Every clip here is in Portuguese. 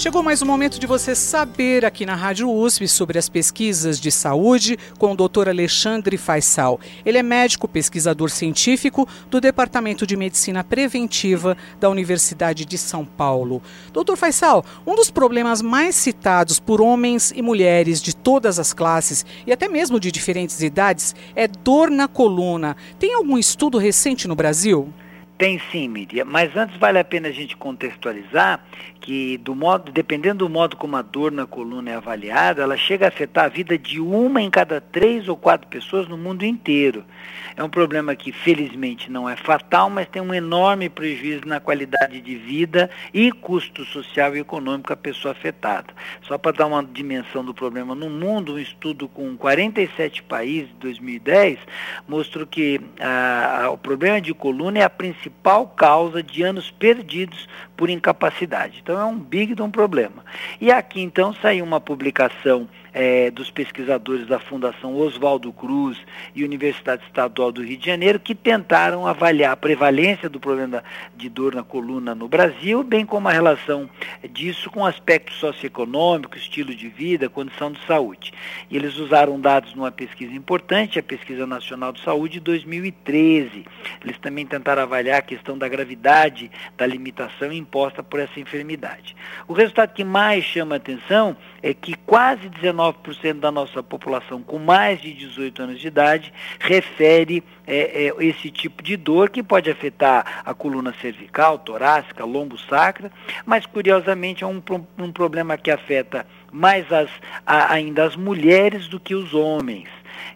Chegou mais um momento de você saber aqui na Rádio USP sobre as pesquisas de saúde com o Dr. Alexandre Faisal. Ele é médico pesquisador científico do Departamento de Medicina Preventiva da Universidade de São Paulo. Dr. Faisal, um dos problemas mais citados por homens e mulheres de todas as classes e até mesmo de diferentes idades é dor na coluna. Tem algum estudo recente no Brasil? Tem sim, Miriam, mas antes vale a pena a gente contextualizar que do modo, dependendo do modo como a dor na coluna é avaliada, ela chega a afetar a vida de uma em cada três ou quatro pessoas no mundo inteiro. É um problema que felizmente não é fatal, mas tem um enorme prejuízo na qualidade de vida e custo social e econômico à pessoa afetada. Só para dar uma dimensão do problema no mundo, um estudo com 47 países de 2010 mostrou que ah, o problema de coluna é a principal principal causa de anos perdidos por incapacidade. Então é um big de um problema. E aqui então saiu uma publicação é, dos pesquisadores da Fundação Oswaldo Cruz e Universidade Estadual do Rio de Janeiro, que tentaram avaliar a prevalência do problema de dor na coluna no Brasil, bem como a relação disso com aspectos socioeconômicos, estilo de vida, condição de saúde. E eles usaram dados numa pesquisa importante, a Pesquisa Nacional de Saúde de 2013. Eles também tentaram avaliar a questão da gravidade da limitação imposta por essa enfermidade. O resultado que mais chama atenção é que quase 19 19% da nossa população com mais de 18 anos de idade refere é, é, esse tipo de dor que pode afetar a coluna cervical, torácica, lombo sacra, mas curiosamente é um, um problema que afeta mais as, a, ainda as mulheres do que os homens.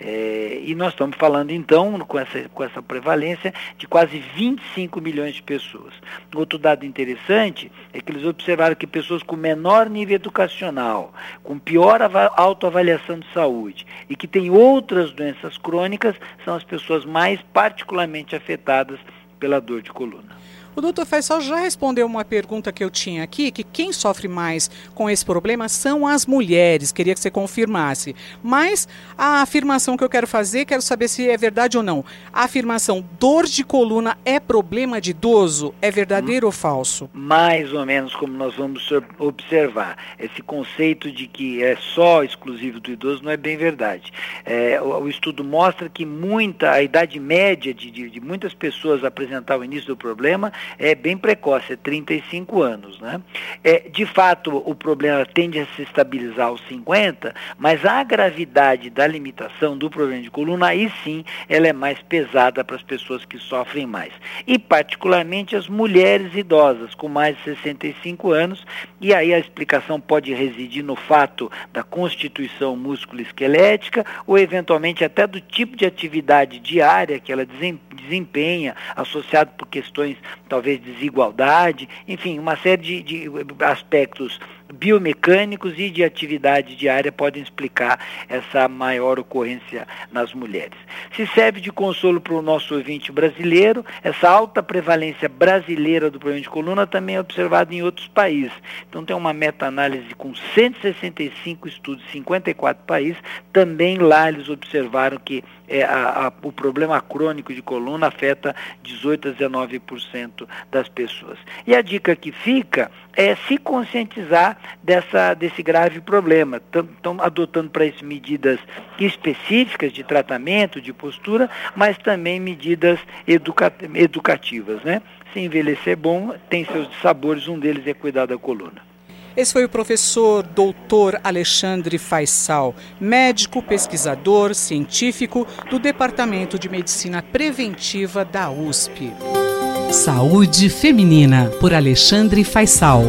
É, e nós estamos falando, então, com essa, com essa prevalência, de quase 25 milhões de pessoas. Outro dado interessante é que eles observaram que pessoas com menor nível educacional, com pior autoavaliação de saúde e que têm outras doenças crônicas são as pessoas mais particularmente afetadas pela dor de coluna. O doutor Faisal já respondeu uma pergunta que eu tinha aqui, que quem sofre mais com esse problema são as mulheres. Queria que você confirmasse. Mas a afirmação que eu quero fazer, quero saber se é verdade ou não. A afirmação dor de coluna é problema de idoso é verdadeiro hum, ou falso? Mais ou menos como nós vamos observar. Esse conceito de que é só exclusivo do idoso não é bem verdade. É, o, o, estudo mostra que muita, a idade média de, de, de muitas pessoas apresentar o início do problema é bem precoce, é 35 anos. Né? É, de fato, o problema tende a se estabilizar aos 50, mas a gravidade da limitação do problema de coluna, aí sim, ela é mais pesada para as pessoas que sofrem mais. E particularmente as mulheres idosas com mais de 65 anos, e aí a explicação pode residir no fato da constituição músculo-esquelética ou eventualmente até do tipo de atividade diária que ela desempenha, associado por questões talvez desigualdade, enfim, uma série de, de aspectos biomecânicos e de atividade diária podem explicar essa maior ocorrência nas mulheres. Se serve de consolo para o nosso ouvinte brasileiro, essa alta prevalência brasileira do problema de coluna também é observada em outros países. Então tem uma meta-análise com 165 estudos, 54 países, também lá eles observaram que é, a, a, o problema crônico de coluna afeta 18 a 19% das pessoas. E a dica que fica é se conscientizar dessa, desse grave problema. Estão adotando para isso medidas específicas de tratamento, de postura, mas também medidas educa educativas. Né? Se envelhecer bom, tem seus sabores, um deles é cuidar da coluna. Esse foi o professor doutor Alexandre Faisal, médico, pesquisador, científico do Departamento de Medicina Preventiva da USP. Saúde Feminina, por Alexandre Faisal.